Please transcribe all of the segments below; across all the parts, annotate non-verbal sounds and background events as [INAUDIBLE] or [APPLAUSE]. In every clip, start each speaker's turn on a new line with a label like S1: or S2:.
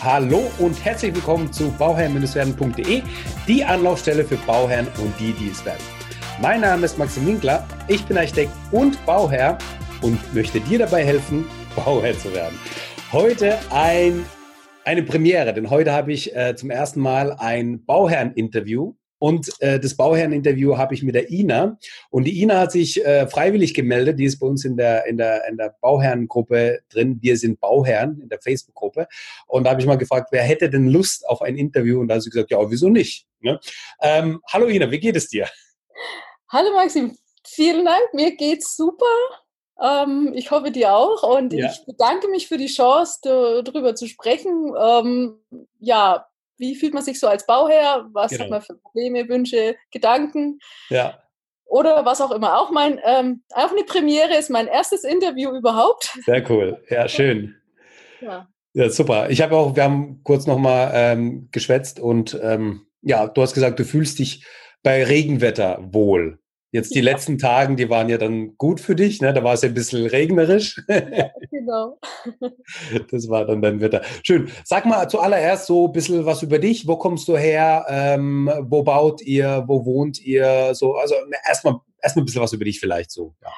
S1: Hallo und herzlich willkommen zu bauherren-werden.de, die Anlaufstelle für Bauherren und die, die es werden. Mein Name ist Maxim Winkler, ich bin Architekt und Bauherr und möchte dir dabei helfen, [LAUGHS] Bauherr zu werden. Heute ein, eine Premiere, denn heute habe ich äh, zum ersten Mal ein Bauherren-Interview und äh, das Bauherren-Interview habe ich mit der Ina. Und die Ina hat sich äh, freiwillig gemeldet. Die ist bei uns in der, in der, in der Bauherrengruppe drin. Wir sind Bauherren in der Facebook-Gruppe. Und da habe ich mal gefragt, wer hätte denn Lust auf ein Interview? Und da hat sie gesagt, ja, wieso nicht? Ne? Ähm, hallo Ina, wie geht es dir?
S2: Hallo Maxim, vielen Dank. Mir geht's super. Ähm, ich hoffe dir auch. Und ja. ich bedanke mich für die Chance, darüber zu sprechen. Ähm, ja, wie fühlt man sich so als Bauherr? Was genau. hat man für Probleme, Wünsche, Gedanken?
S1: Ja.
S2: Oder was auch immer. Auch mein, ähm, auch eine Premiere ist mein erstes Interview überhaupt.
S1: Sehr cool. Ja, [LAUGHS] schön. Ja. Ja, super. Ich habe auch, wir haben kurz nochmal ähm, geschwätzt und ähm, ja, du hast gesagt, du fühlst dich bei Regenwetter wohl. Jetzt die ja. letzten Tagen, die waren ja dann gut für dich, ne? Da war es ja ein bisschen regnerisch. Ja, [LAUGHS] genau. Das war dann dein Wetter. Schön. Sag mal zuallererst so ein bisschen was über dich. Wo kommst du her? Ähm, wo baut ihr? Wo wohnt ihr? So, also erstmal erstmal ein bisschen was über dich vielleicht so. Ja.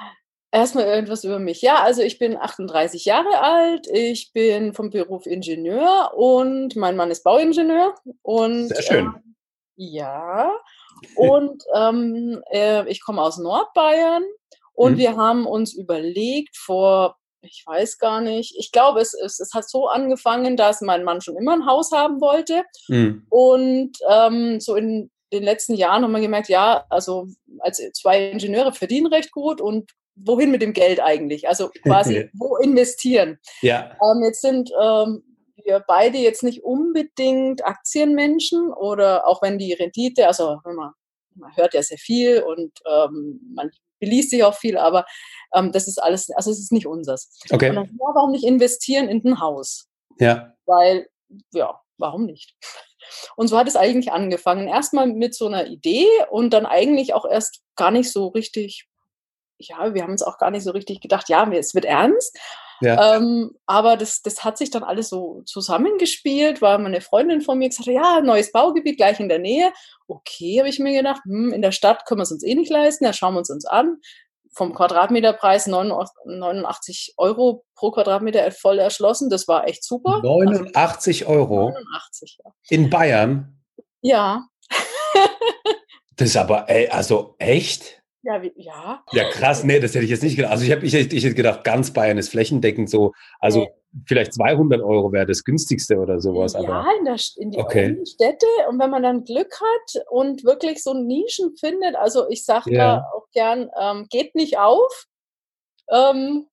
S2: Erstmal irgendwas über mich. Ja, also ich bin 38 Jahre alt, ich bin vom Beruf Ingenieur und mein Mann ist Bauingenieur. Und,
S1: Sehr schön.
S2: Äh, ja, und ähm, äh, ich komme aus Nordbayern und mhm. wir haben uns überlegt vor, ich weiß gar nicht, ich glaube, es, es, es hat so angefangen, dass mein Mann schon immer ein Haus haben wollte. Mhm. Und ähm, so in den letzten Jahren haben wir gemerkt, ja, also als zwei Ingenieure verdienen recht gut und wohin mit dem Geld eigentlich? Also quasi, [LAUGHS] wo investieren?
S1: Ja.
S2: Ähm, jetzt sind ähm, wir beide jetzt nicht unbedingt Aktienmenschen oder auch wenn die Rendite, also man, man hört ja sehr viel und ähm, man beliest sich auch viel, aber ähm, das ist alles, also es ist nicht unseres.
S1: Okay.
S2: Und dann, ja, warum nicht investieren in ein Haus?
S1: Ja.
S2: Weil, ja, warum nicht? Und so hat es eigentlich angefangen. Erstmal mit so einer Idee und dann eigentlich auch erst gar nicht so richtig, ja, wir haben uns auch gar nicht so richtig gedacht, ja, es wird ernst. Ja. Ähm, aber das, das hat sich dann alles so zusammengespielt, weil meine Freundin von mir gesagt hat, ja, neues Baugebiet gleich in der Nähe. Okay, habe ich mir gedacht, hm, in der Stadt können wir es uns eh nicht leisten, da schauen wir uns uns an. Vom Quadratmeterpreis 89 Euro pro Quadratmeter voll erschlossen. Das war echt super.
S1: 89 also, Euro?
S2: 89, ja.
S1: In Bayern?
S2: Ja.
S1: das ist aber, also echt?
S2: Ja, wie, ja.
S1: Ja, krass, nee, das hätte ich jetzt nicht gedacht. Also ich, hab, ich, ich hätte gedacht, ganz Bayern ist flächendeckend so, also nee. vielleicht 200 Euro wäre das günstigste oder sowas.
S2: Ja,
S1: aber,
S2: in, der, in die
S1: okay.
S2: Städte und wenn man dann Glück hat und wirklich so Nischen findet, also ich sage ja. da auch gern, ähm, geht nicht auf, ähm,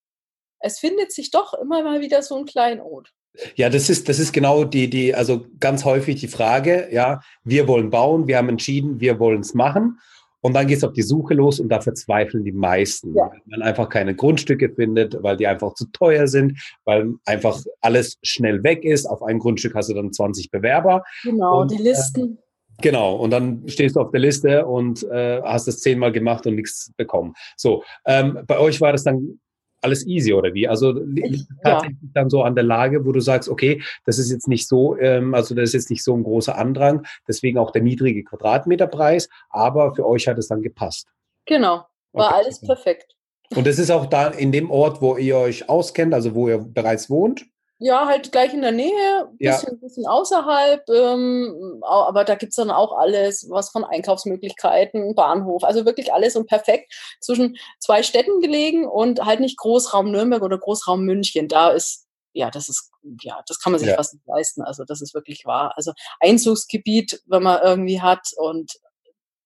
S2: es findet sich doch immer mal wieder so ein Kleinod.
S1: Ja, das ist, das ist genau die, die, also ganz häufig die Frage, ja, wir wollen bauen, wir haben entschieden, wir wollen es machen. Und dann geht es auf die Suche los und da verzweifeln die meisten, ja. weil man einfach keine Grundstücke findet, weil die einfach zu teuer sind, weil einfach alles schnell weg ist. Auf ein Grundstück hast du dann 20 Bewerber.
S2: Genau, und, die Listen.
S1: Äh, genau, und dann stehst du auf der Liste und äh, hast es zehnmal gemacht und nichts bekommen. So, ähm, bei euch war das dann alles easy oder wie? Also liegt tatsächlich ja. dann so an der Lage, wo du sagst, okay, das ist jetzt nicht so, ähm, also das ist jetzt nicht so ein großer Andrang, deswegen auch der niedrige Quadratmeterpreis, aber für euch hat es dann gepasst.
S2: Genau, war okay. alles perfekt.
S1: Und das ist auch da in dem Ort, wo ihr euch auskennt, also wo ihr bereits wohnt?
S2: Ja, halt gleich in der Nähe, bisschen, ja. bisschen außerhalb, ähm, aber da gibt es dann auch alles, was von Einkaufsmöglichkeiten, Bahnhof, also wirklich alles und perfekt zwischen zwei Städten gelegen und halt nicht Großraum Nürnberg oder Großraum München. Da ist, ja, das ist, ja, das kann man sich ja. fast nicht leisten. Also das ist wirklich wahr. Also Einzugsgebiet, wenn man irgendwie hat und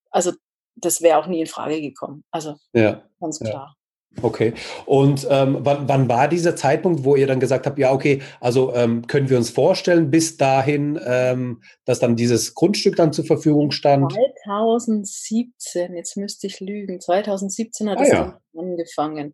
S2: also das wäre auch nie in Frage gekommen. Also
S1: ja.
S2: ganz klar.
S1: Okay. Und ähm, wann, wann war dieser Zeitpunkt, wo ihr dann gesagt habt, ja, okay, also ähm, können wir uns vorstellen, bis dahin, ähm, dass dann dieses Grundstück dann zur Verfügung stand?
S2: 2017, jetzt müsste ich lügen, 2017 hat ah, es ja. angefangen.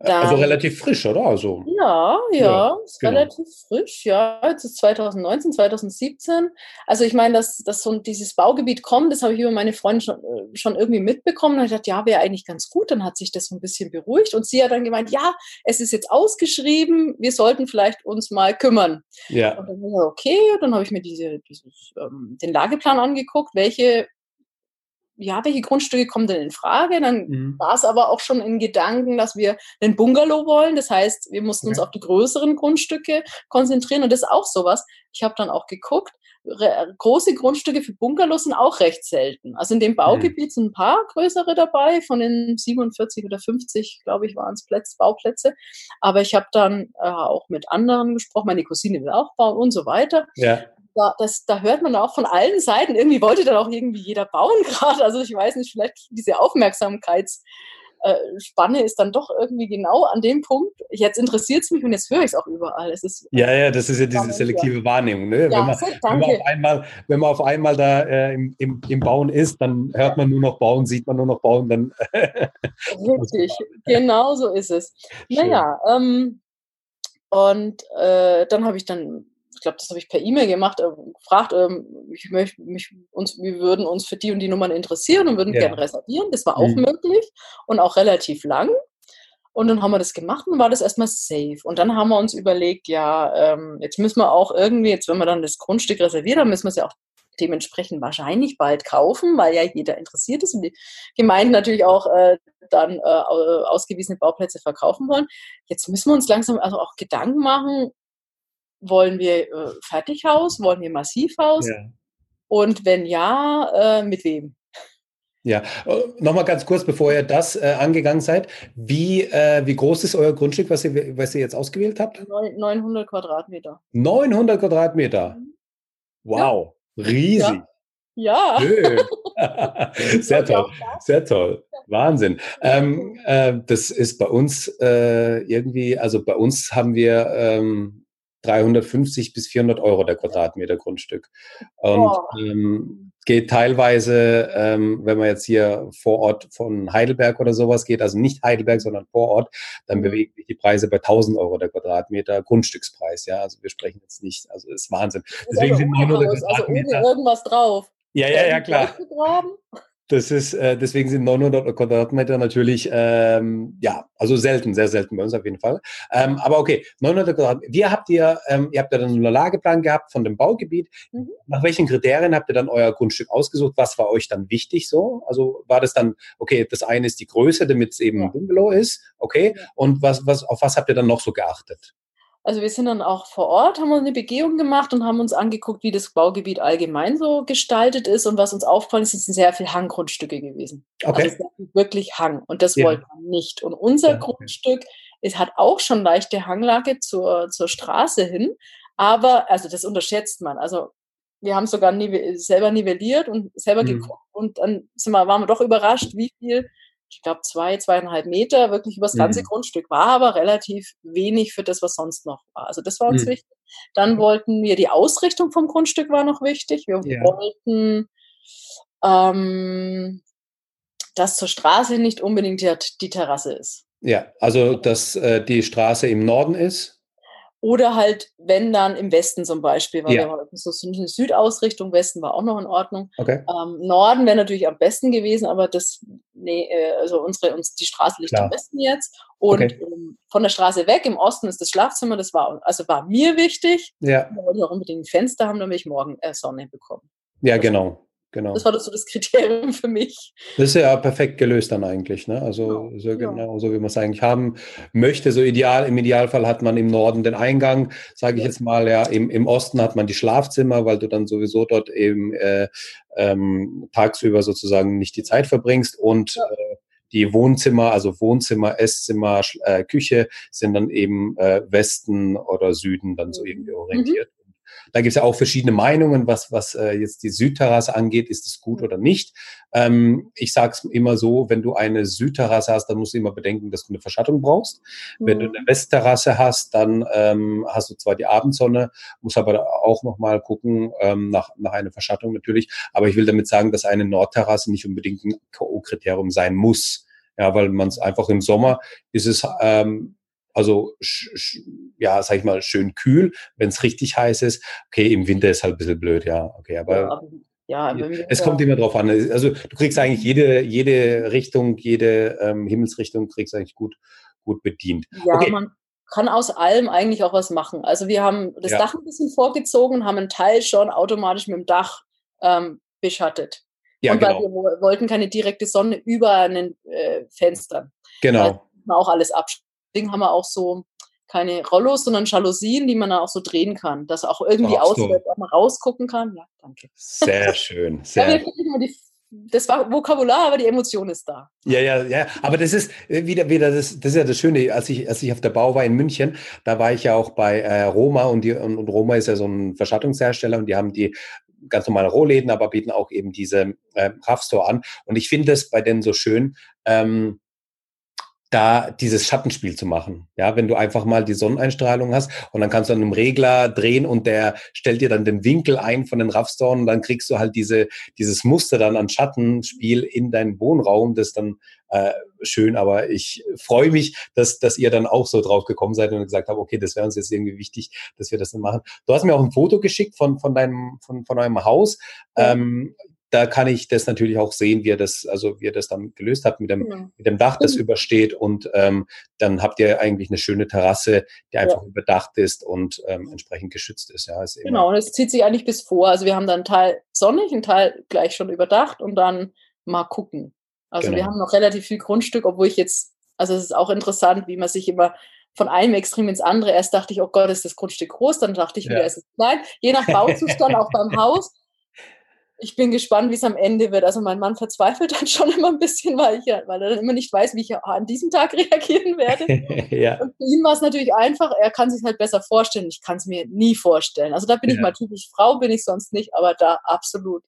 S1: Also relativ frisch, oder? Also,
S2: ja, ja, ja ist genau. relativ frisch, ja. Jetzt ist 2019, 2017. Also ich meine, dass, dass so dieses Baugebiet kommt, das habe ich über meine Freundin schon, äh, schon irgendwie mitbekommen. Habe ich gedacht, ja, wäre eigentlich ganz gut. Dann hat sich das so ein bisschen beruhigt. Und sie hat dann gemeint, ja, es ist jetzt ausgeschrieben, wir sollten vielleicht uns mal kümmern. Ja. Und dann okay, dann habe ich mir diese, dieses, ähm, den Lageplan angeguckt, welche ja, welche Grundstücke kommen denn in Frage? Dann mhm. war es aber auch schon in Gedanken, dass wir einen Bungalow wollen. Das heißt, wir mussten okay. uns auf die größeren Grundstücke konzentrieren und das ist auch sowas. Ich habe dann auch geguckt, große Grundstücke für Bungalows sind auch recht selten. Also in dem mhm. Baugebiet sind ein paar größere dabei, von den 47 oder 50, glaube ich, waren es Plätze, Bauplätze. Aber ich habe dann äh, auch mit anderen gesprochen, meine Cousine will auch bauen und so weiter. Ja da, das, da hört man auch von allen Seiten, irgendwie wollte dann auch irgendwie jeder bauen [LAUGHS] gerade. Also ich weiß nicht, vielleicht diese Aufmerksamkeitsspanne ist dann doch irgendwie genau an dem Punkt. Jetzt interessiert es mich und jetzt höre ich es auch überall. Es ist,
S1: ja, ja, das ist ja diese selektive Wahrnehmung. Ne? Ja, wenn, man, wenn, man auf einmal, wenn man auf einmal da äh, im, im, im Bauen ist, dann hört man nur noch Bauen, sieht man nur noch Bauen. Dann [LAUGHS]
S2: Richtig, genau so ist es. Naja, ähm, und äh, dann habe ich dann ich glaube, das habe ich per E-Mail gemacht, äh, gefragt, ähm, ich möchte mich, uns, wir würden uns für die und die Nummern interessieren und würden ja. gerne reservieren. Das war auch mhm. möglich und auch relativ lang. Und dann haben wir das gemacht und war das erstmal safe. Und dann haben wir uns überlegt, ja, ähm, jetzt müssen wir auch irgendwie, jetzt wenn wir dann das Grundstück reserviert haben, müssen wir es ja auch dementsprechend wahrscheinlich bald kaufen, weil ja jeder interessiert ist und die Gemeinden natürlich auch äh, dann äh, ausgewiesene Bauplätze verkaufen wollen. Jetzt müssen wir uns langsam also auch Gedanken machen, wollen wir äh, Fertighaus? Wollen wir Massivhaus? Ja. Und wenn ja, äh, mit wem?
S1: Ja, äh, nochmal ganz kurz, bevor ihr das äh, angegangen seid. Wie, äh, wie groß ist euer Grundstück, was ihr, was ihr jetzt ausgewählt habt?
S2: 900 Quadratmeter.
S1: 900 Quadratmeter. Mhm. Wow, ja. riesig.
S2: Ja.
S1: ja. [LAUGHS] [LAUGHS] sehr toll, sehr toll. Wahnsinn. Ähm, äh, das ist bei uns äh, irgendwie, also bei uns haben wir ähm, 350 bis 400 Euro der Quadratmeter Grundstück. Und oh. ähm, geht teilweise, ähm, wenn man jetzt hier vor Ort von Heidelberg oder sowas geht, also nicht Heidelberg, sondern vor Ort, dann mhm. bewegen sich die Preise bei 1000 Euro der Quadratmeter Grundstückspreis. Ja, also wir sprechen jetzt nicht, also ist Wahnsinn.
S2: Deswegen sind 900 Quadratmeter. Also ohne irgendwas drauf.
S1: Ja, ja, ja, klar. Das ist, äh, deswegen sind 900 Quadratmeter natürlich, ähm, ja, also selten, sehr selten bei uns auf jeden Fall. Ähm, aber okay, 900 Quadratmeter. Wie habt ihr, ähm, ihr habt ja dann einen Lageplan gehabt von dem Baugebiet. Mhm. Nach welchen Kriterien habt ihr dann euer Grundstück ausgesucht? Was war euch dann wichtig so? Also war das dann, okay, das eine ist die Größe, damit es eben ja. ein Bungalow ist, okay. Und was, was, auf was habt ihr dann noch so geachtet?
S2: Also wir sind dann auch vor Ort, haben uns eine Begehung gemacht und haben uns angeguckt, wie das Baugebiet allgemein so gestaltet ist. Und was uns aufgefallen ist, sind sehr viele Hanggrundstücke gewesen. Okay. Also wirklich Hang. Und das ja. wollten wir nicht. Und unser ja, okay. Grundstück es hat auch schon leichte Hanglage zur, zur Straße hin. Aber, also das unterschätzt man. Also wir haben sogar selber nivelliert und selber mhm. geguckt. Und dann sind wir, waren wir doch überrascht, wie viel ich glaube, zwei, zweieinhalb Meter wirklich übers ganze mhm. Grundstück, war aber relativ wenig für das, was sonst noch war. Also das war uns mhm. wichtig. Dann wollten wir, die Ausrichtung vom Grundstück war noch wichtig. Wir ja. wollten, ähm, dass zur Straße nicht unbedingt die, die Terrasse ist.
S1: Ja, also dass äh, die Straße im Norden ist
S2: oder halt, wenn dann im Westen zum Beispiel, weil ja. wir so eine Südausrichtung, Westen war auch noch in Ordnung. Okay. Ähm, Norden wäre natürlich am besten gewesen, aber das, nee, äh, also unsere, uns, die Straße liegt Klar. am besten jetzt. Und okay. ähm, von der Straße weg, im Osten ist das Schlafzimmer, das war, also war mir wichtig. Ja. Wir wollten auch unbedingt ein Fenster haben, damit ich morgen äh, Sonne bekomme.
S1: Ja, genau. Genau.
S2: Das war das so das Kriterium für mich.
S1: Das ist ja perfekt gelöst dann eigentlich, ne? Also genau. so genau so wie man es eigentlich haben möchte. So ideal, im Idealfall hat man im Norden den Eingang, sage ich ja. jetzt mal, ja. Im, Im Osten hat man die Schlafzimmer, weil du dann sowieso dort eben äh, ähm, tagsüber sozusagen nicht die Zeit verbringst und ja. äh, die Wohnzimmer, also Wohnzimmer, Esszimmer, äh, Küche sind dann eben äh, Westen oder Süden dann so irgendwie mhm. orientiert. Mhm. Da gibt es ja auch verschiedene Meinungen, was, was äh, jetzt die Südterrasse angeht, ist es gut oder nicht. Ähm, ich sage es immer so, wenn du eine Südterrasse hast, dann musst du immer bedenken, dass du eine Verschattung brauchst. Mhm. Wenn du mhm. eine Westterrasse hast, dann ähm, hast du zwar die Abendsonne, musst aber auch nochmal gucken ähm, nach, nach einer Verschattung natürlich. Aber ich will damit sagen, dass eine Nordterrasse nicht unbedingt ein K.O.-Kriterium sein muss. Ja, weil man es einfach im Sommer ist es ähm, also ja, sag ich mal, schön kühl, wenn es richtig heiß ist. Okay, im Winter ist halt ein bisschen blöd, ja. Okay, aber ja, ja es kommt immer drauf an. Also du kriegst eigentlich jede, jede Richtung, jede ähm, Himmelsrichtung kriegst eigentlich gut, gut bedient.
S2: Ja, okay. man kann aus allem eigentlich auch was machen. Also wir haben das ja. Dach ein bisschen vorgezogen, haben einen Teil schon automatisch mit dem Dach ähm, beschattet. Ja, und genau. weil wir wollten keine direkte Sonne über einen äh, Fenstern.
S1: Genau.
S2: Man auch alles abschließen. Deswegen haben wir auch so keine Rollos, sondern Jalousien, die man dann auch so drehen kann, dass auch irgendwie so. aussieht, dass man rausgucken kann. Ja, danke.
S1: Sehr schön. [LAUGHS] Sehr.
S2: Ja, das war Vokabular, aber die Emotion ist da.
S1: Ja, ja, ja. Aber das ist äh, wieder, wieder das, das ist ja das Schöne. Als ich, als ich auf der Bau war in München, da war ich ja auch bei äh, Roma und, die, und, und Roma ist ja so ein Verschattungshersteller und die haben die ganz normale Rohläden, aber bieten auch eben diese äh, Raffstore an. Und ich finde es bei denen so schön, ähm, da dieses Schattenspiel zu machen. Ja, wenn du einfach mal die Sonneneinstrahlung hast und dann kannst du an einem Regler drehen und der stellt dir dann den Winkel ein von den Raffstoren und dann kriegst du halt diese, dieses Muster dann an Schattenspiel in deinen Wohnraum. Das ist dann äh, schön, aber ich freue mich, dass, dass ihr dann auch so drauf gekommen seid und gesagt habt, okay, das wäre uns jetzt irgendwie wichtig, dass wir das dann machen. Du hast mir auch ein Foto geschickt von, von deinem, von, von eurem Haus. Ähm, da kann ich das natürlich auch sehen, wie er das, also wie er das dann gelöst hat mit dem. Genau. mit dem Dach, das mhm. übersteht. Und ähm, dann habt ihr eigentlich eine schöne Terrasse, die einfach ja. überdacht ist und ähm, entsprechend geschützt ist. Ja, ist
S2: genau, und es zieht sich eigentlich bis vor. Also wir haben dann einen Teil sonnig, einen Teil gleich schon überdacht und dann mal gucken. Also genau. wir haben noch relativ viel Grundstück, obwohl ich jetzt, also es ist auch interessant, wie man sich immer von einem Extrem ins andere. Erst dachte ich, oh Gott, ist das Grundstück groß, dann dachte ich wieder, ja. ist es klein. Je nach Bauzustand, auch beim [LAUGHS] Haus ich bin gespannt, wie es am Ende wird. Also mein Mann verzweifelt dann schon immer ein bisschen, weil, ich, weil er dann immer nicht weiß, wie ich an diesem Tag [LAUGHS] reagieren werde. [LAUGHS] ja. Und für ihn war es natürlich einfach, er kann sich halt besser vorstellen. Ich kann es mir nie vorstellen. Also da bin ja. ich mal typisch Frau, bin ich sonst nicht, aber da absolut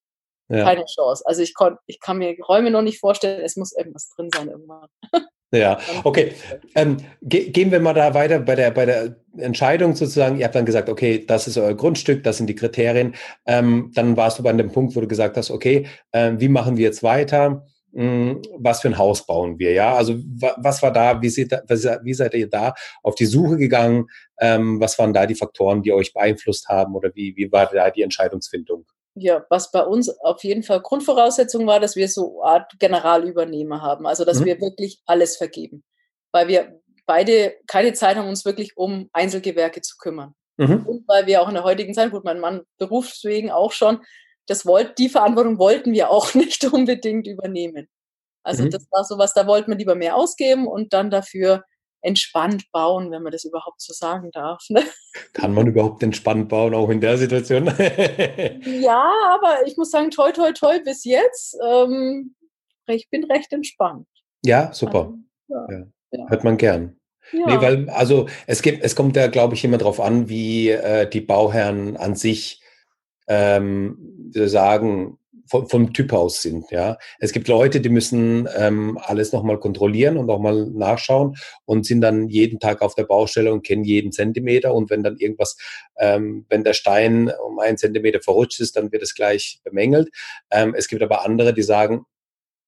S2: ja. keine Chance. Also ich, kon, ich kann mir Räume noch nicht vorstellen, es muss irgendwas drin sein irgendwann. [LAUGHS]
S1: Ja, okay. Ähm, ge gehen wir mal da weiter bei der, bei der Entscheidung sozusagen. Ihr habt dann gesagt, okay, das ist euer Grundstück, das sind die Kriterien. Ähm, dann warst du bei dem Punkt, wo du gesagt hast, okay, äh, wie machen wir jetzt weiter? Hm, was für ein Haus bauen wir? Ja, also was war da? Wie, seht, wie seid ihr da auf die Suche gegangen? Ähm, was waren da die Faktoren, die euch beeinflusst haben? Oder wie, wie war da die Entscheidungsfindung?
S2: Ja, was bei uns auf jeden Fall Grundvoraussetzung war, dass wir so eine Art Generalübernehmer haben, also dass mhm. wir wirklich alles vergeben, weil wir beide keine Zeit haben, uns wirklich um Einzelgewerke zu kümmern. Mhm. Und weil wir auch in der heutigen Zeit, gut, mein Mann berufswegen auch schon, das wollt, die Verantwortung wollten wir auch [LAUGHS] nicht unbedingt übernehmen. Also mhm. das war so was, da wollten wir lieber mehr ausgeben und dann dafür entspannt bauen, wenn man das überhaupt so sagen darf. Ne?
S1: Kann man überhaupt entspannt bauen, auch in der Situation? [LAUGHS]
S2: ja, aber ich muss sagen, toi, toi, toi, bis jetzt, ähm, ich bin recht entspannt.
S1: Ja, super. Also, ja. Ja. Hört man gern. Ja. Nee, weil, also es gibt, es kommt ja, glaube ich, immer darauf an, wie äh, die Bauherren an sich ähm, sagen, vom, vom Typ aus sind. Ja, es gibt Leute, die müssen ähm, alles nochmal kontrollieren und nochmal nachschauen und sind dann jeden Tag auf der Baustelle und kennen jeden Zentimeter. Und wenn dann irgendwas, ähm, wenn der Stein um einen Zentimeter verrutscht ist, dann wird es gleich bemängelt. Ähm, es gibt aber andere, die sagen,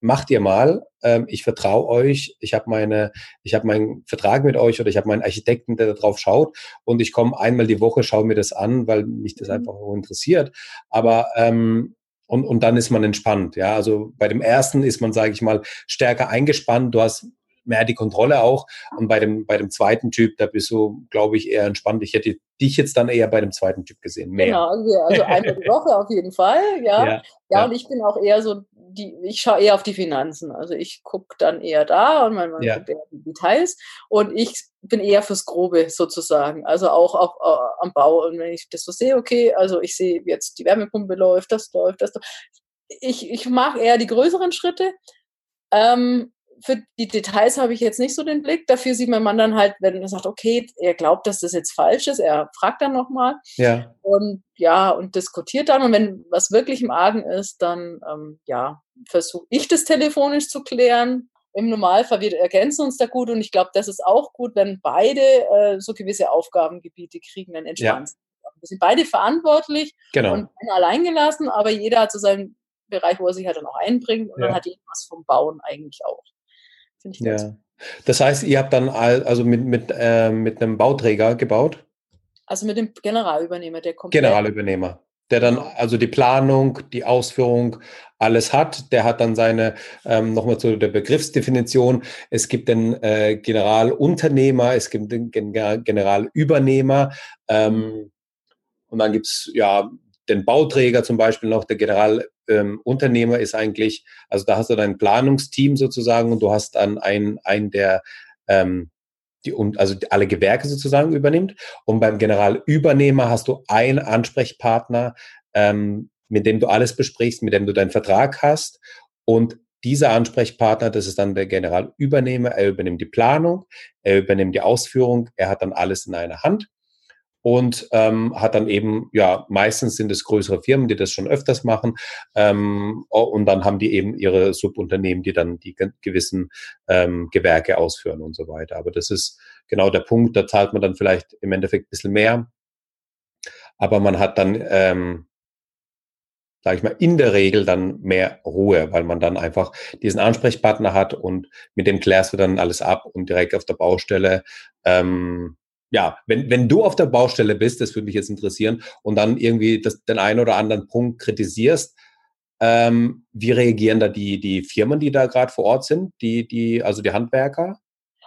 S1: macht ihr mal, ähm, ich vertraue euch, ich habe meine, ich habe meinen Vertrag mit euch oder ich habe meinen Architekten, der darauf schaut und ich komme einmal die Woche, schaue mir das an, weil mich das mhm. einfach interessiert. Aber ähm, und, und dann ist man entspannt. Ja, also bei dem ersten ist man, sage ich mal, stärker eingespannt. Du hast mehr die Kontrolle auch. Und bei dem, bei dem zweiten Typ, da bist du, glaube ich, eher entspannt. Ich hätte dich jetzt dann eher bei dem zweiten Typ gesehen. Mehr.
S2: Genau, also, einmal die Woche auf jeden Fall, ja. Ja, ja. ja. und ich bin auch eher so, die, ich schaue eher auf die Finanzen. Also ich gucke dann eher da und mein Mann ja. guckt eher die Details. Und ich bin eher fürs Grobe sozusagen. Also auch auf, uh, am Bau. Und wenn ich das so sehe, okay, also ich sehe jetzt, die Wärmepumpe läuft, das läuft, das läuft. Ich, ich mag eher die größeren Schritte. Ähm, für die Details habe ich jetzt nicht so den Blick. Dafür sieht mein Mann dann halt, wenn er sagt, okay, er glaubt, dass das jetzt falsch ist, er fragt dann nochmal.
S1: Ja.
S2: Und ja, und diskutiert dann. Und wenn was wirklich im Argen ist, dann ähm, ja, versuche ich das telefonisch zu klären. Im Normalfall, wir ergänzen uns da gut und ich glaube, das ist auch gut, wenn beide äh, so gewisse Aufgabengebiete kriegen, dann entspannt. Ja. Wir sind beide verantwortlich
S1: genau.
S2: und allein gelassen, aber jeder hat so seinen Bereich, wo er sich halt dann auch einbringt und ja. dann hat jeder was vom Bauen eigentlich auch.
S1: Finde ich ganz ja. Das heißt, ihr habt dann also mit, mit, äh, mit einem Bauträger gebaut?
S2: Also mit dem Generalübernehmer, der
S1: kommt. Generalübernehmer, der dann genau. also die Planung, die Ausführung, alles hat. Der hat dann seine, ähm, nochmal zu der Begriffsdefinition, es gibt den äh, Generalunternehmer, es gibt den Generalübernehmer ähm, mhm. und dann gibt's ja den Bauträger zum Beispiel noch, der Generalunternehmer ähm, ist eigentlich, also da hast du dein Planungsteam sozusagen und du hast dann einen, einen der ähm, die, also alle Gewerke sozusagen übernimmt. Und beim Generalübernehmer hast du einen Ansprechpartner, ähm, mit dem du alles besprichst, mit dem du deinen Vertrag hast. Und dieser Ansprechpartner, das ist dann der Generalübernehmer, er übernimmt die Planung, er übernimmt die Ausführung, er hat dann alles in einer Hand und ähm, hat dann eben, ja, meistens sind es größere Firmen, die das schon öfters machen ähm, und dann haben die eben ihre Subunternehmen, die dann die gewissen ähm, Gewerke ausführen und so weiter. Aber das ist genau der Punkt, da zahlt man dann vielleicht im Endeffekt ein bisschen mehr, aber man hat dann ähm, sage ich mal, in der Regel dann mehr Ruhe, weil man dann einfach diesen Ansprechpartner hat und mit dem klärst du dann alles ab und direkt auf der Baustelle ähm, ja, wenn, wenn du auf der Baustelle bist, das würde mich jetzt interessieren, und dann irgendwie das, den einen oder anderen Punkt kritisierst, ähm, wie reagieren da die, die Firmen, die da gerade vor Ort sind, die, die, also die Handwerker?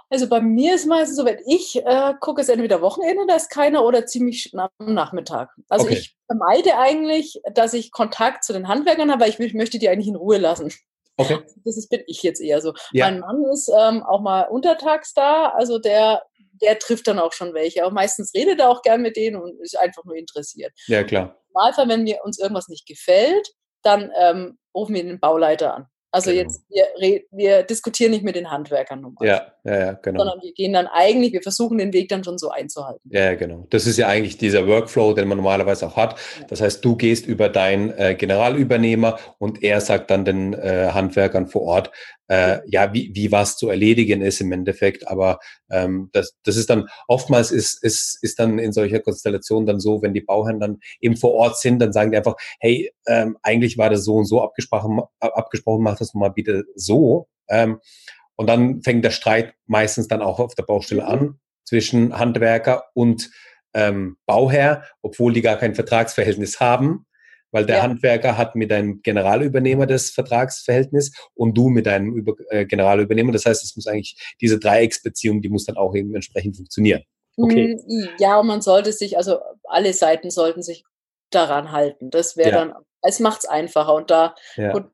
S2: Also bei mir ist meistens so, wenn ich äh, gucke, ist entweder Wochenende, da ist keiner oder ziemlich am Nachmittag. Also okay. ich vermeide eigentlich, dass ich Kontakt zu den Handwerkern habe, weil ich, ich möchte die eigentlich in Ruhe lassen. Okay. Das ist, bin ich jetzt eher so. Ja. Mein Mann ist ähm, auch mal untertags da, also der der trifft dann auch schon welche. Aber meistens redet er auch gern mit denen und ist einfach nur interessiert.
S1: Ja, klar.
S2: Im Normalfall, wenn mir uns irgendwas nicht gefällt, dann ähm, rufen wir den Bauleiter an. Also genau. jetzt, wir, wir diskutieren nicht mit den Handwerkern
S1: nochmal. Ja, ja, ja, genau.
S2: Sondern wir gehen dann eigentlich, wir versuchen den Weg dann schon so einzuhalten.
S1: Ja, genau. Das ist ja eigentlich dieser Workflow, den man normalerweise auch hat. Das heißt, du gehst über deinen äh, Generalübernehmer und er sagt dann den äh, Handwerkern vor Ort, äh, ja, wie, wie was zu erledigen ist im Endeffekt. Aber ähm, das, das ist dann, oftmals ist, ist, ist dann in solcher Konstellation dann so, wenn die Bauherren dann eben vor Ort sind, dann sagen die einfach, hey, ähm, eigentlich war das so und so abgesprochen, abgesprochen, mach das mal bitte so. Ähm, und dann fängt der Streit meistens dann auch auf der Baustelle mhm. an zwischen Handwerker und ähm, Bauherr, obwohl die gar kein Vertragsverhältnis haben weil der ja. Handwerker hat mit einem Generalübernehmer das Vertragsverhältnis und du mit deinem Über äh, Generalübernehmer. Das heißt, es muss eigentlich diese Dreiecksbeziehung, die muss dann auch eben entsprechend funktionieren.
S2: Okay. Mm, ja, und man sollte sich, also alle Seiten sollten sich daran halten. Das wäre ja. dann, es macht es einfacher. Und da, ja. gut,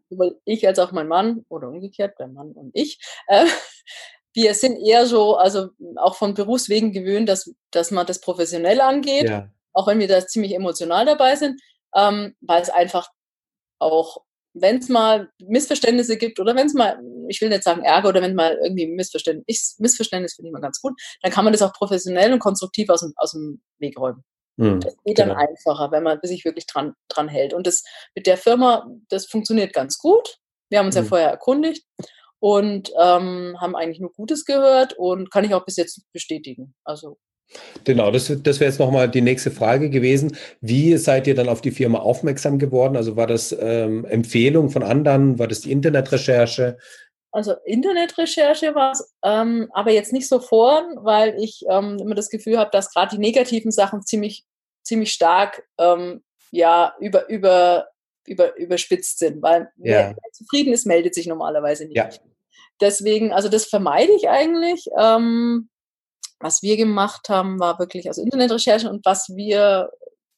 S2: ich als auch mein Mann oder umgekehrt, mein Mann und ich, äh, [LAUGHS] wir sind eher so, also auch von Berufswegen gewöhnt, dass, dass man das professionell angeht, ja. auch wenn wir da ziemlich emotional dabei sind ähm, weil es einfach auch, wenn es mal Missverständnisse gibt oder wenn es mal, ich will nicht sagen Ärger oder wenn mal irgendwie Missverständnis, ich, Missverständnis finde ich mal ganz gut, dann kann man das auch professionell und konstruktiv aus dem, aus dem Weg räumen. Mhm, das geht genau. dann einfacher, wenn man sich wirklich dran, dran hält. Und das mit der Firma, das funktioniert ganz gut. Wir haben uns mhm. ja vorher erkundigt und ähm, haben eigentlich nur Gutes gehört und kann ich auch bis jetzt bestätigen. Also
S1: Genau, das, das wäre jetzt nochmal die nächste Frage gewesen. Wie seid ihr dann auf die Firma aufmerksam geworden? Also war das ähm, Empfehlung von anderen? War das die Internetrecherche?
S2: Also Internetrecherche war es, ähm, aber jetzt nicht so vorn, weil ich ähm, immer das Gefühl habe, dass gerade die negativen Sachen ziemlich, ziemlich stark ähm, ja, über, über, über, überspitzt sind, weil ja. wer, zufrieden ist, meldet sich normalerweise nicht. Ja. Deswegen, also das vermeide ich eigentlich. Ähm, was wir gemacht haben, war wirklich aus Internetrecherchen und was wir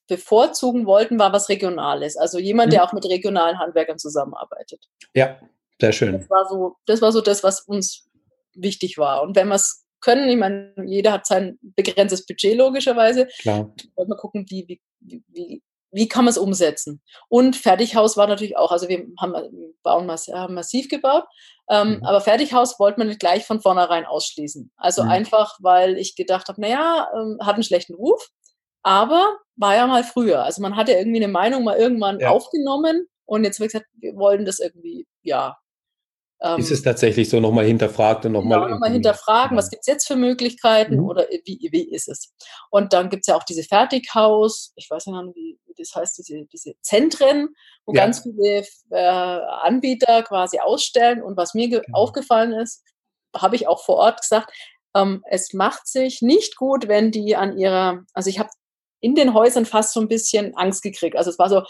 S2: bevorzugen wollten, war was Regionales. Also jemand, mhm. der auch mit regionalen Handwerkern zusammenarbeitet.
S1: Ja, sehr schön.
S2: Das war so das, war so das was uns wichtig war. Und wenn wir es können, ich meine, jeder hat sein begrenztes Budget logischerweise. Klar. Wollen wir gucken, wie, wie, wie, wie kann man es umsetzen? Und Fertighaus war natürlich auch, also wir haben, bauen massiv, haben massiv gebaut, ähm, mhm. aber Fertighaus wollte man nicht gleich von vornherein ausschließen. Also mhm. einfach, weil ich gedacht habe, naja, ähm, hat einen schlechten Ruf, aber war ja mal früher. Also man hatte irgendwie eine Meinung mal irgendwann ja. aufgenommen und jetzt ich gesagt, wir wollen das irgendwie, ja,
S1: ist es tatsächlich so nochmal hinterfragt und nochmal.
S2: Genau, nochmal hinterfragen, was gibt es jetzt für Möglichkeiten mhm. oder wie, wie ist es? Und dann gibt es ja auch diese Fertighaus, ich weiß nicht, wie, wie das heißt, diese, diese Zentren, wo ja. ganz viele äh, Anbieter quasi ausstellen. Und was mir genau. aufgefallen ist, habe ich auch vor Ort gesagt, ähm, es macht sich nicht gut, wenn die an ihrer, also ich habe in den Häusern fast so ein bisschen Angst gekriegt. Also es war so,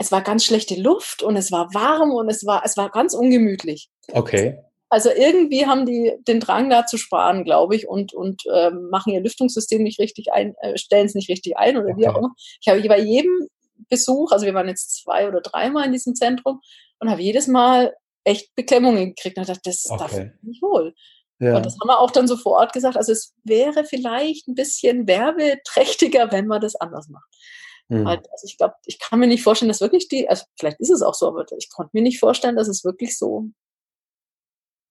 S2: es war ganz schlechte Luft und es war warm und es war, es war ganz ungemütlich.
S1: Okay.
S2: Also irgendwie haben die den Drang da zu sparen, glaube ich, und, und äh, machen ihr Lüftungssystem nicht richtig ein, äh, stellen es nicht richtig ein oder okay. wie auch immer. Ich habe bei jedem Besuch, also wir waren jetzt zwei oder dreimal in diesem Zentrum und habe jedes Mal echt Beklemmungen gekriegt und dachte, das okay. darf ich nicht wohl. Ja. Und das haben wir auch dann so vor Ort gesagt. Also es wäre vielleicht ein bisschen werbeträchtiger, wenn man das anders macht. Mhm. Also ich glaube, ich kann mir nicht vorstellen, dass wirklich die, also vielleicht ist es auch so, aber ich konnte mir nicht vorstellen, dass es wirklich so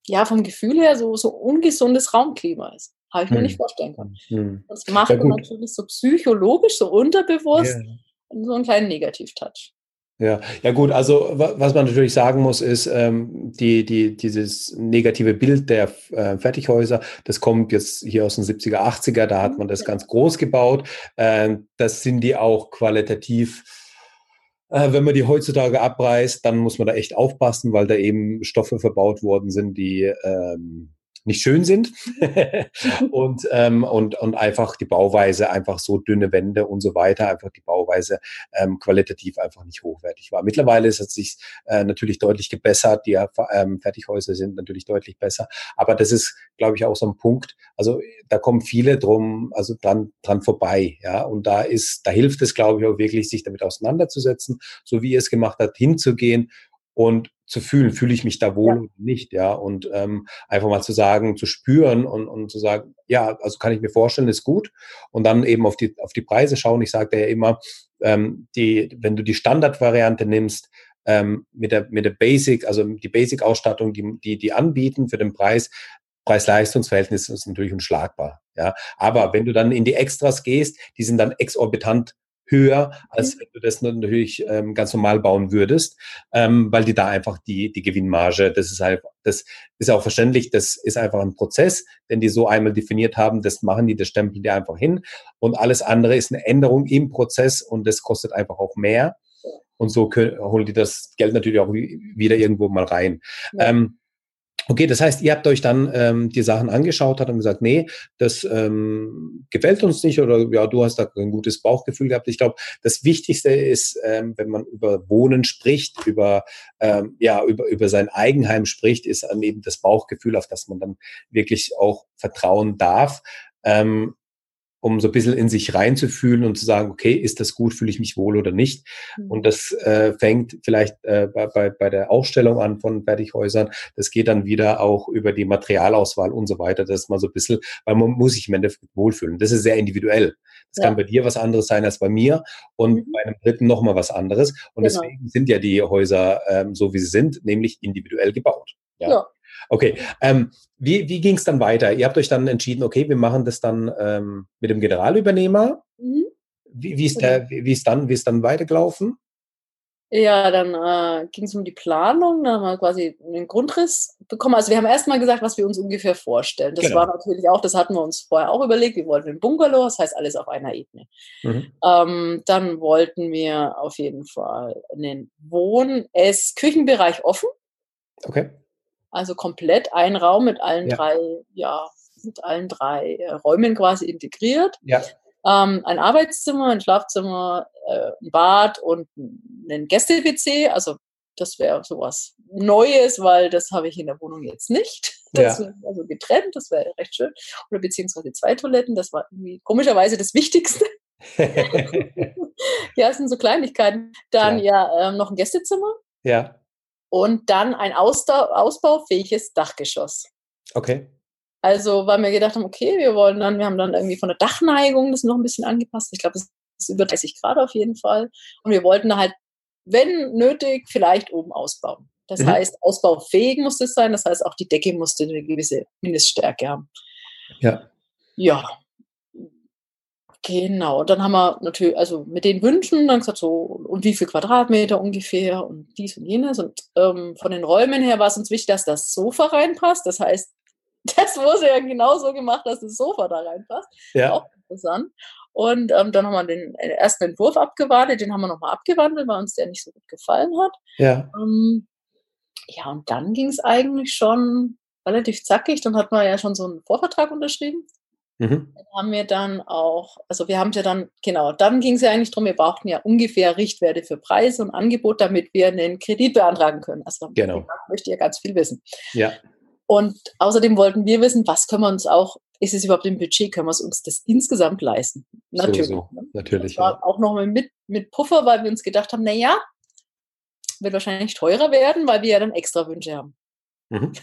S2: ja, vom Gefühl her so, so ungesundes Raumklima ist. Habe ich mir hm. nicht vorstellen können. Hm. Das macht ja, natürlich so psychologisch, so unterbewusst ja. so einen kleinen Negativ-Touch.
S1: Ja, ja gut, also was man natürlich sagen muss, ist, ähm, die, die, dieses negative Bild der äh, Fertighäuser, das kommt jetzt hier aus den 70er, 80er, da hat man das ganz groß gebaut. Ähm, das sind die auch qualitativ äh, wenn man die heutzutage abreißt, dann muss man da echt aufpassen, weil da eben Stoffe verbaut worden sind, die ähm, nicht schön sind. [LAUGHS] [LAUGHS] Und, ähm, und, und einfach die Bauweise, einfach so dünne Wände und so weiter, einfach die Bauweise ähm, qualitativ einfach nicht hochwertig war. Mittlerweile ist es sich äh, natürlich deutlich gebessert, die ähm, Fertighäuser sind natürlich deutlich besser, aber das ist, glaube ich, auch so ein Punkt, also da kommen viele drum, also dran, dran vorbei, ja, und da ist, da hilft es, glaube ich, auch wirklich, sich damit auseinanderzusetzen, so wie ihr es gemacht habt, hinzugehen und zu fühlen, fühle ich mich da wohl ja. oder nicht, ja, und ähm, einfach mal zu sagen, zu spüren und, und zu sagen, ja, also kann ich mir vorstellen, ist gut und dann eben auf die auf die Preise schauen. Ich sage ja immer, ähm, die, wenn du die Standardvariante nimmst, ähm, mit der mit der Basic, also die Basic-Ausstattung, die, die die anbieten für den Preis, Preis-Leistungs-Verhältnis ist natürlich unschlagbar. Ja, aber wenn du dann in die Extras gehst, die sind dann exorbitant höher, als mhm. wenn du das natürlich ähm, ganz normal bauen würdest, ähm, weil die da einfach die, die Gewinnmarge, das ist halt, das ist auch verständlich, das ist einfach ein Prozess, den die so einmal definiert haben, das machen die, das stempeln die einfach hin und alles andere ist eine Änderung im Prozess und das kostet einfach auch mehr. Und so können, holen die das Geld natürlich auch wieder irgendwo mal rein. Ja. Ähm, Okay, das heißt, ihr habt euch dann ähm, die Sachen angeschaut, hat und gesagt, nee, das ähm, gefällt uns nicht oder ja, du hast da ein gutes Bauchgefühl gehabt. Ich glaube, das Wichtigste ist, ähm, wenn man über Wohnen spricht, über ähm, ja über über sein Eigenheim spricht, ist eben das Bauchgefühl, auf das man dann wirklich auch vertrauen darf. Ähm, um so ein bisschen in sich reinzufühlen und zu sagen, okay, ist das gut, fühle ich mich wohl oder nicht? Mhm. Und das äh, fängt vielleicht äh, bei, bei, bei der Ausstellung an von Fertighäusern. Das geht dann wieder auch über die Materialauswahl und so weiter. Das ist mal so ein bisschen, weil man muss sich im Endeffekt wohlfühlen. Das ist sehr individuell. Das ja. kann bei dir was anderes sein als bei mir und mhm. bei einem Dritten nochmal was anderes. Und genau. deswegen sind ja die Häuser ähm, so, wie sie sind, nämlich individuell gebaut. ja. ja. Okay, ähm, wie, wie ging es dann weiter? Ihr habt euch dann entschieden, okay, wir machen das dann ähm, mit dem Generalübernehmer. Mhm. Wie, wie, ist der, wie, ist dann, wie ist dann weitergelaufen?
S2: Ja, dann äh, ging es um die Planung, dann haben wir quasi einen Grundriss bekommen. Also wir haben erstmal gesagt, was wir uns ungefähr vorstellen. Das genau. war natürlich auch, das hatten wir uns vorher auch überlegt, wir wollten ein Bungalow, das heißt alles auf einer Ebene. Mhm. Ähm, dann wollten wir auf jeden Fall einen Wohn-, Ess-, Küchenbereich offen.
S1: Okay.
S2: Also komplett ein Raum mit allen ja. drei, ja, mit allen drei äh, Räumen quasi integriert.
S1: Ja.
S2: Ähm, ein Arbeitszimmer, ein Schlafzimmer, äh, ein Bad und ein Gäste-WC. Also das wäre sowas Neues, weil das habe ich in der Wohnung jetzt nicht. [LAUGHS] Das ja. also getrennt, das wäre recht schön. Oder beziehungsweise zwei Toiletten, das war irgendwie komischerweise das Wichtigste. [LAUGHS] ja, es sind so Kleinigkeiten. Dann ja, ja ähm, noch ein Gästezimmer.
S1: Ja
S2: und dann ein ausbaufähiges Dachgeschoss.
S1: Okay.
S2: Also, weil wir gedacht haben, okay, wir wollen dann, wir haben dann irgendwie von der Dachneigung das noch ein bisschen angepasst. Ich glaube, das ist über 30 Grad auf jeden Fall. Und wir wollten halt, wenn nötig, vielleicht oben ausbauen. Das mhm. heißt, ausbaufähig muss es sein. Das heißt, auch die Decke musste eine gewisse Mindeststärke haben.
S1: Ja.
S2: Ja, Genau, dann haben wir natürlich, also mit den Wünschen dann gesagt, so, und wie viel Quadratmeter ungefähr und dies und jenes. Und ähm, von den Räumen her war es uns wichtig, dass das Sofa reinpasst. Das heißt, [LAUGHS] das wurde ja genauso gemacht, dass das Sofa da reinpasst.
S1: Ja.
S2: Auch interessant. Und ähm, dann haben wir den äh, ersten Entwurf abgewartet, den haben wir nochmal abgewandelt, weil uns der nicht so gut gefallen hat.
S1: Ja.
S2: Ähm, ja, und dann ging es eigentlich schon relativ zackig. Dann hat man ja schon so einen Vorvertrag unterschrieben. Mhm. Dann haben wir dann auch, also wir haben ja dann, genau, dann ging es ja eigentlich darum, wir brauchten ja ungefähr Richtwerte für Preise und Angebot, damit wir einen Kredit beantragen können. Also
S1: genau.
S2: möchte ja ganz viel wissen.
S1: Ja.
S2: Und außerdem wollten wir wissen, was können wir uns auch, ist es überhaupt im Budget, können wir es uns das insgesamt leisten?
S1: Natürlich. So, so. Ne? Natürlich.
S2: Das war ja. auch nochmal mit, mit Puffer, weil wir uns gedacht haben, naja, wird wahrscheinlich teurer werden, weil wir ja dann extra Wünsche haben.
S1: Mhm.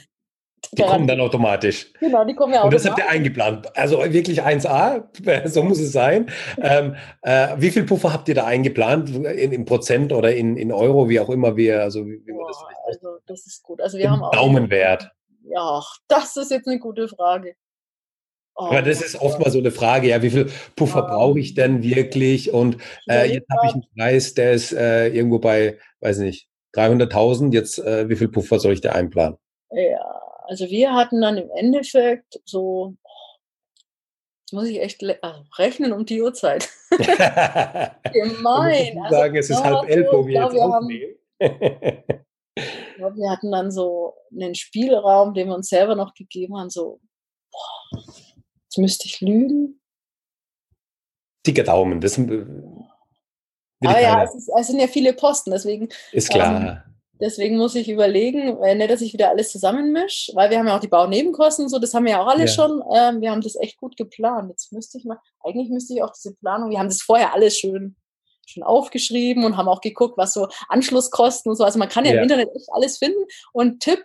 S1: Die kommen dann automatisch.
S2: Genau, die kommen ja
S1: automatisch. Und das habt ihr eingeplant. Also wirklich 1A, [LAUGHS] so muss es sein. Ähm, äh, wie viel Puffer habt ihr da eingeplant? In, in Prozent oder in, in Euro, wie auch immer wir, also wie, wie
S2: man das Also das ist gut. Also wir haben auch
S1: Daumenwert.
S2: Ja, das ist jetzt eine gute Frage.
S1: Oh, Aber das ist oft mal so eine Frage, ja, wie viel Puffer ja. brauche ich denn wirklich? Und äh, jetzt habe ich einen Preis, der ist äh, irgendwo bei, weiß nicht, 300.000. Jetzt, äh, wie viel Puffer soll ich da einplanen?
S2: Ja, also wir hatten dann im Endeffekt so, jetzt muss ich echt also rechnen um die Uhrzeit. [LAUGHS]
S1: Gemein. Ich also, sagen, es ist halb elf, wo wir jetzt aufnehmen. [LAUGHS]
S2: ich glaube, wir hatten dann so einen Spielraum, den wir uns selber noch gegeben haben, so, boah, jetzt müsste ich lügen.
S1: Dicke Daumen, das sind,
S2: Aber ja, es, ist, es, sind ja viele Posten, deswegen.
S1: Ist klar.
S2: Ähm, Deswegen muss ich überlegen, nicht, dass ich wieder alles zusammenmische, weil wir haben ja auch die Baunebenkosten und so, das haben wir ja auch alle ja. schon. Ähm, wir haben das echt gut geplant. Jetzt müsste ich mal, eigentlich müsste ich auch diese Planung, wir haben das vorher alles schön, schön aufgeschrieben und haben auch geguckt, was so Anschlusskosten und so. Also man kann ja, ja. im Internet echt alles finden. Und Tipp,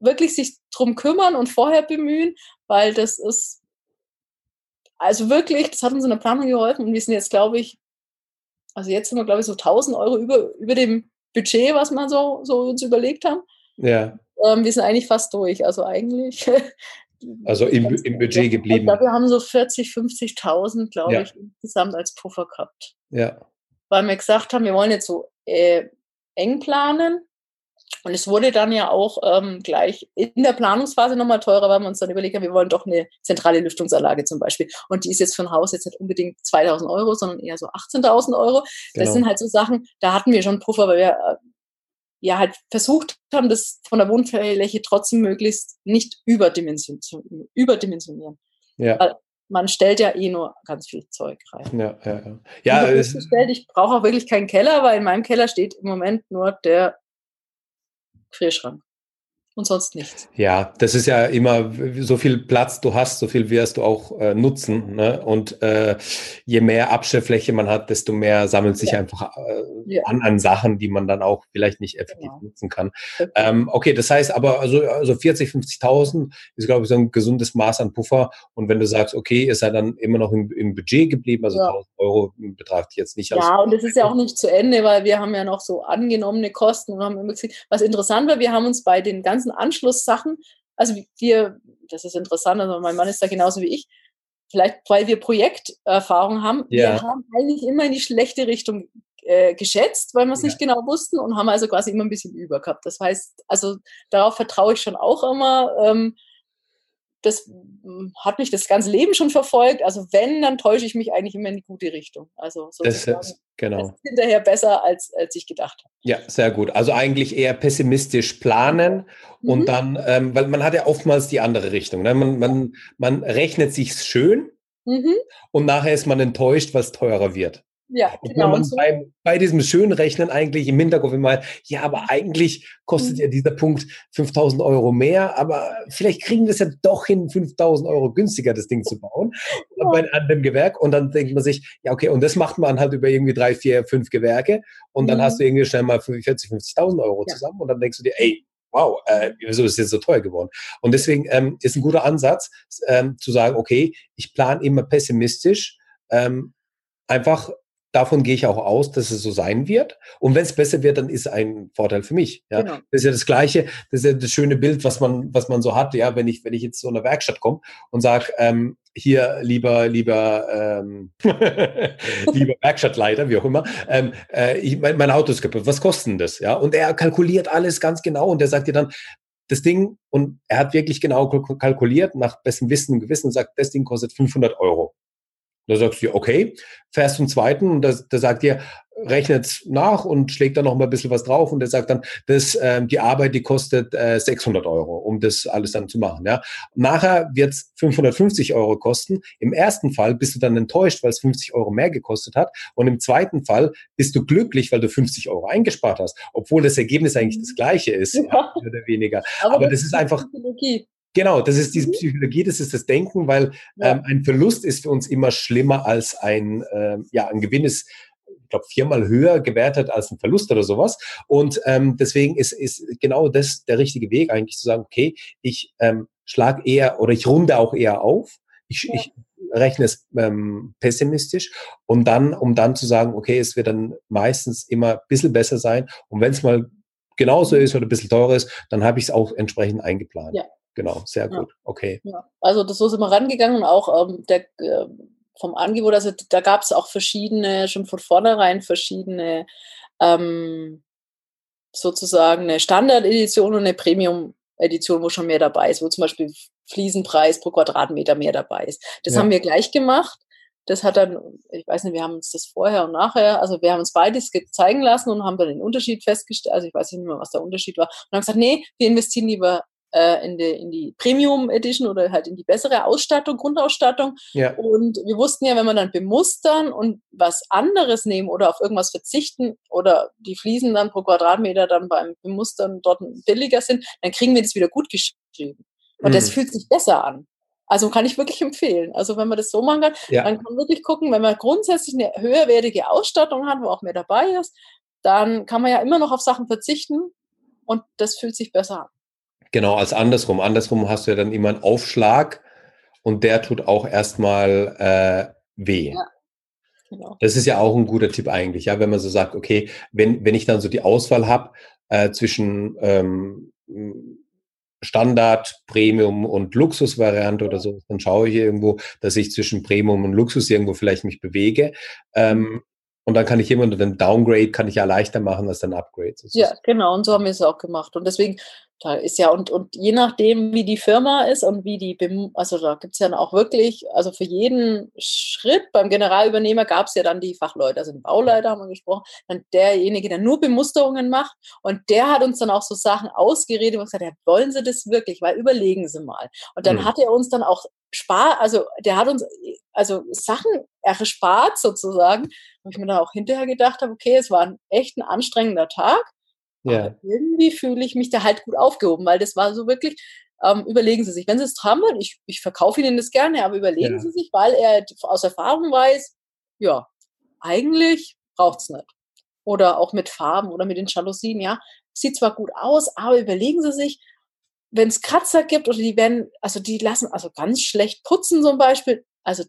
S2: wirklich sich drum kümmern und vorher bemühen, weil das ist, also wirklich, das hat uns in der Planung geholfen und wir sind jetzt, glaube ich, also jetzt sind wir, glaube ich, so 1000 Euro über, über dem Budget, was wir so, so uns überlegt haben.
S1: Ja.
S2: Ähm, wir sind eigentlich fast durch. Also eigentlich. [LAUGHS]
S1: Also im, im Budget geblieben.
S2: Glaube, wir haben so 40, 50.000, glaube ja. ich, insgesamt als Puffer gehabt.
S1: Ja.
S2: Weil wir gesagt haben, wir wollen jetzt so äh, eng planen und es wurde dann ja auch ähm, gleich in der Planungsphase nochmal teurer, weil wir uns dann überlegt haben, wir wollen doch eine zentrale Lüftungsanlage zum Beispiel. Und die ist jetzt für ein Haus jetzt nicht unbedingt 2000 Euro, sondern eher so 18.000 Euro. Genau. Das sind halt so Sachen, da hatten wir schon Puffer, weil wir äh, ja halt versucht haben, das von der Wohnfläche trotzdem möglichst nicht überdimensionieren. überdimensionieren.
S1: Ja. Weil
S2: man stellt ja eh nur ganz viel Zeug rein.
S1: Ja, ja, ja. ja
S2: es, ich brauche auch wirklich keinen Keller, weil in meinem Keller steht im Moment nur der Gefrierschrank und sonst nichts.
S1: Ja, das ist ja immer so viel Platz du hast, so viel wirst du auch äh, nutzen. Ne? Und äh, je mehr Abstellfläche man hat, desto mehr sammelt sich ja. einfach äh, ja. an, an Sachen, die man dann auch vielleicht nicht effektiv genau. nutzen kann. Okay. Ähm, okay, das heißt aber, also, also 40, 50.000 ist, glaube ich, so ein gesundes Maß an Puffer. Und wenn du sagst, okay, ist er dann immer noch im, im Budget geblieben, also ja. 1000 Euro betrachtet jetzt nicht
S2: als. Ja, und das ist ja auch nicht zu Ende, weil wir haben ja noch so angenommene Kosten und haben immer gesagt, was interessant war, wir haben uns bei den ganzen ganzen Anschlusssachen, also wir, das ist interessant, also mein Mann ist da genauso wie ich, vielleicht weil wir Projekterfahrung haben, ja. wir haben eigentlich immer in die schlechte Richtung äh, geschätzt, weil wir es ja. nicht genau wussten und haben also quasi immer ein bisschen über gehabt. Das heißt, also darauf vertraue ich schon auch immer. Ähm, das hm, hat mich das ganze Leben schon verfolgt. Also wenn, dann täusche ich mich eigentlich immer in die gute Richtung. Also
S1: sozusagen das ist, genau. Das ist
S2: hinterher besser, als, als ich gedacht habe.
S1: Ja, sehr gut. Also eigentlich eher pessimistisch planen mhm. und dann, ähm, weil man hat ja oftmals die andere Richtung. Ne? Man, man, man rechnet sich schön mhm. und nachher ist man enttäuscht, was teurer wird.
S2: Ja, genau.
S1: Man so. bei, bei diesem schönen Rechnen eigentlich im Hinterkopf immer, ja, aber eigentlich kostet mhm. ja dieser Punkt 5000 Euro mehr, aber vielleicht kriegen wir es ja doch hin, 5000 Euro günstiger das Ding zu bauen [LAUGHS] ja. bei einem Gewerk. Und dann denkt man sich, ja, okay, und das macht man halt über irgendwie drei, vier, fünf Gewerke und dann mhm. hast du irgendwie schnell mal 40, 50.000 Euro ja. zusammen und dann denkst du dir, ey, wow, äh, wieso ist es jetzt so teuer geworden? Und deswegen ähm, ist ein guter Ansatz, ähm, zu sagen, okay, ich plane immer pessimistisch, ähm, einfach davon gehe ich auch aus, dass es so sein wird. Und wenn es besser wird, dann ist ein Vorteil für mich. Ja? Genau. Das ist ja das Gleiche, das ist ja das schöne Bild, was man, was man so hat, ja, wenn ich, wenn ich jetzt so in eine Werkstatt komme und sage, ähm, hier lieber, lieber, ähm, [LAUGHS] lieber Werkstattleiter, wie auch immer, ähm, äh, ich, mein, mein Auto ist kaputt, was kostet denn das? Ja? Und er kalkuliert alles ganz genau und er sagt dir dann, das Ding, und er hat wirklich genau kalkuliert, nach bestem Wissen und Gewissen und sagt, das Ding kostet 500 Euro. Da sagst du, okay, fährst zum zweiten und da, da sagt dir, rechnet nach und schlägt dann noch mal ein bisschen was drauf und der sagt dann, dass ähm, die Arbeit, die kostet äh, 600 Euro, um das alles dann zu machen. Ja. Nachher wird es 550 Euro kosten. Im ersten Fall bist du dann enttäuscht, weil es 50 Euro mehr gekostet hat. Und im zweiten Fall bist du glücklich, weil du 50 Euro eingespart hast, obwohl das Ergebnis eigentlich das gleiche ist, ja. Ja, oder weniger. Aber, Aber das, das, ist einfach... Psychologie. Genau, das ist diese mhm. Psychologie, das ist das Denken, weil ja. ähm, ein Verlust ist für uns immer schlimmer als ein, ähm, ja, ein Gewinn ist glaube, viermal höher gewertet als ein Verlust oder sowas. Und ähm, deswegen ist, ist genau das der richtige Weg, eigentlich zu sagen, okay, ich ähm, schlage eher oder ich runde auch eher auf. Ich, ja. ich rechne es ähm, pessimistisch und dann, um dann zu sagen, okay, es wird dann meistens immer ein bisschen besser sein. Und wenn es mal genauso ist oder ein bisschen teurer ist, dann habe ich es auch entsprechend eingeplant. Ja. Genau, sehr gut. Ja. Okay.
S2: Ja. Also das so sind wir rangegangen. Auch ähm, der, äh, vom Angebot, also da gab es auch verschiedene, schon von vornherein verschiedene ähm, sozusagen eine Standard-Edition und eine Premium-Edition, wo schon mehr dabei ist, wo zum Beispiel Fliesenpreis pro Quadratmeter mehr dabei ist. Das ja. haben wir gleich gemacht. Das hat dann, ich weiß nicht, wir haben uns das vorher und nachher, also wir haben uns beides zeigen lassen und haben dann den Unterschied festgestellt, also ich weiß nicht mehr, was der Unterschied war, und haben gesagt, nee, wir investieren lieber äh, in, die, in die Premium Edition oder halt in die bessere Ausstattung, Grundausstattung. Ja. Und wir wussten ja, wenn wir dann bemustern und was anderes nehmen oder auf irgendwas verzichten oder die Fliesen dann pro Quadratmeter dann beim Bemustern dort billiger sind, dann kriegen wir das wieder gut geschrieben. Und mhm. das fühlt sich besser an. Also kann ich wirklich empfehlen. Also wenn man das so machen kann, ja. dann kann man wirklich gucken, wenn man grundsätzlich eine höherwertige Ausstattung hat, wo auch mehr dabei ist, dann kann man ja immer noch auf Sachen verzichten und das fühlt sich besser an.
S1: Genau, als andersrum. Andersrum hast du ja dann immer einen Aufschlag und der tut auch erstmal äh, weh. Ja. Genau. Das ist ja auch ein guter Tipp eigentlich, ja, wenn man so sagt, okay, wenn, wenn ich dann so die Auswahl habe äh, zwischen ähm, Standard, Premium und Luxusvariante oder so, dann schaue ich irgendwo, dass ich zwischen Premium und Luxus irgendwo vielleicht mich bewege. Ähm, mhm. Und dann kann ich jemanden den Downgrade kann ich ja leichter machen als den Upgrade.
S2: Ja, genau. Und so haben wir es auch gemacht. Und deswegen da ist ja, und, und je nachdem, wie die Firma ist und wie die, also da gibt es ja auch wirklich, also für jeden Schritt beim Generalübernehmer gab es ja dann die Fachleute, also den Bauleiter haben wir gesprochen, dann derjenige, der nur Bemusterungen macht und der hat uns dann auch so Sachen ausgeredet und gesagt, ja, wollen Sie das wirklich, weil überlegen Sie mal. Und dann mhm. hat er uns dann auch spart, also der hat uns also Sachen erspart sozusagen, wo ich mir dann auch hinterher gedacht habe, okay, es war ein echt ein anstrengender Tag ja. Irgendwie fühle ich mich da halt gut aufgehoben, weil das war so wirklich, ähm, überlegen Sie sich, wenn Sie es haben wollen, ich, ich verkaufe Ihnen das gerne, aber überlegen ja. Sie sich, weil er aus Erfahrung weiß, ja, eigentlich braucht es nicht. Oder auch mit Farben oder mit den Jalousien, ja, sieht zwar gut aus, aber überlegen Sie sich, wenn es Kratzer gibt oder die werden, also die lassen also ganz schlecht putzen zum Beispiel, also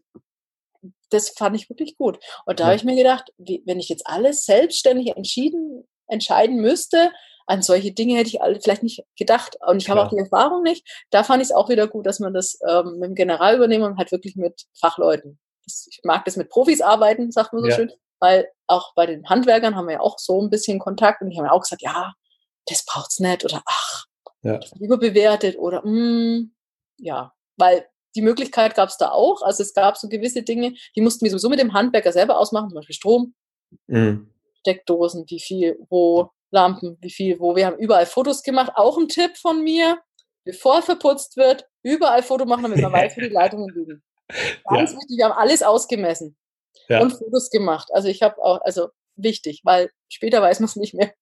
S2: das fand ich wirklich gut. Und da ja. habe ich mir gedacht, wie, wenn ich jetzt alles selbstständig entschieden entscheiden müsste, an solche Dinge hätte ich alle vielleicht nicht gedacht. Und ich habe auch die Erfahrung nicht. Da fand ich es auch wieder gut, dass man das ähm, mit dem Generalübernehmer und halt wirklich mit Fachleuten. Das, ich mag das mit Profis arbeiten, sagt man so ja. schön, weil auch bei den Handwerkern haben wir ja auch so ein bisschen Kontakt und die haben ja auch gesagt, ja, das braucht's nicht oder ach, ja. überbewertet oder mm, ja, weil die Möglichkeit gab es da auch. Also es gab so gewisse Dinge, die mussten wir sowieso mit dem Handwerker selber ausmachen, zum Beispiel Strom. Mhm. Steckdosen, wie viel, wo, Lampen, wie viel, wo. Wir haben überall Fotos gemacht. Auch ein Tipp von mir, bevor verputzt wird, überall Foto machen, damit man [LAUGHS] weiß, wo die Leitungen liegen. Ganz ja. wichtig, wir haben alles ausgemessen ja. und Fotos gemacht. Also ich habe auch, also wichtig, weil später weiß man es nicht mehr.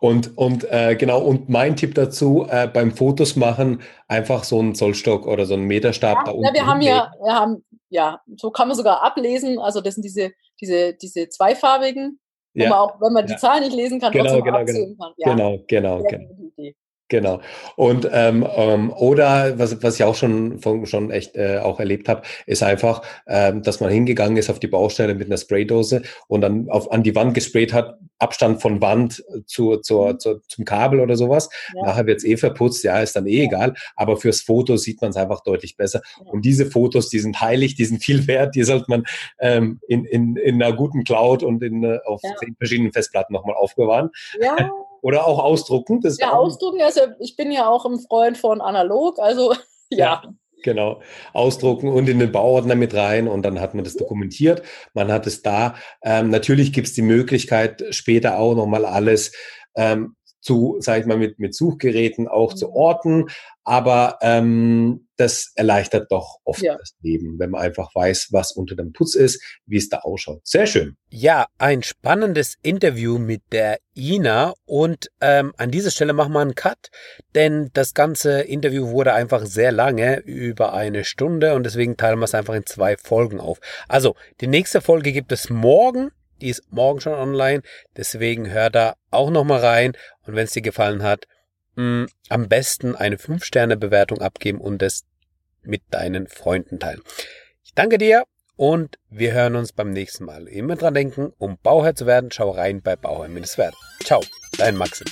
S1: Und, und äh, genau, und mein Tipp dazu, äh, beim Fotos machen, einfach so einen Zollstock oder so einen Meterstab
S2: ja,
S1: da
S2: unten. Ja, wir haben ja, wir haben, ja, so kann man sogar ablesen. Also das sind diese, diese, diese zweifarbigen ja. man auch, wenn man die. Zahlen nicht lesen kann,
S1: genau, genau, genau. kann. Ja. Genau, genau, genau. Genau. Und ähm, ähm, oder was, was ich auch schon von, schon echt äh, auch erlebt habe, ist einfach, ähm, dass man hingegangen ist auf die Baustelle mit einer Spraydose und dann auf, an die Wand gesprayt hat, Abstand von Wand zu, zur, mhm. zu, zum Kabel oder sowas. Ja. Nachher wird's eh verputzt, ja, ist dann eh ja. egal. Aber fürs Foto sieht man es einfach deutlich besser. Ja. Und diese Fotos, die sind heilig, die sind viel [LAUGHS] wert, die sollte man ähm, in, in, in einer guten Cloud und in, äh, auf zehn verschiedenen Festplatten nochmal aufbewahren. Ja. [LAUGHS] Oder auch ausdrucken.
S2: Das ja, ausdrucken, also ich bin ja auch ein Freund von analog, also [LAUGHS] ja. ja. Genau, ausdrucken und in den Bauordner mit rein und dann hat man das dokumentiert. Man hat es da. Ähm, natürlich gibt es die Möglichkeit, später auch nochmal alles ähm, zu, sag ich mal, mit, mit Suchgeräten auch zu mhm. orten. Aber ähm, das erleichtert doch oft ja. das Leben, wenn man einfach weiß, was unter dem Putz ist, wie es da ausschaut. Sehr schön.
S1: Ja, ein spannendes Interview mit der Ina. Und ähm, an dieser Stelle machen wir einen Cut, denn das ganze Interview wurde einfach sehr lange, über eine Stunde. Und deswegen teilen wir es einfach in zwei Folgen auf. Also, die nächste Folge gibt es morgen. Die ist morgen schon online. Deswegen hör da auch nochmal rein. Und wenn es dir gefallen hat, mh, mm, am besten eine 5-Sterne-Bewertung abgeben und es mit deinen Freunden teilen. Ich danke dir und wir hören uns beim nächsten Mal. Immer dran denken, um Bauherr zu werden, schau rein bei Bauherr-Werden. Ciao, dein Maxim.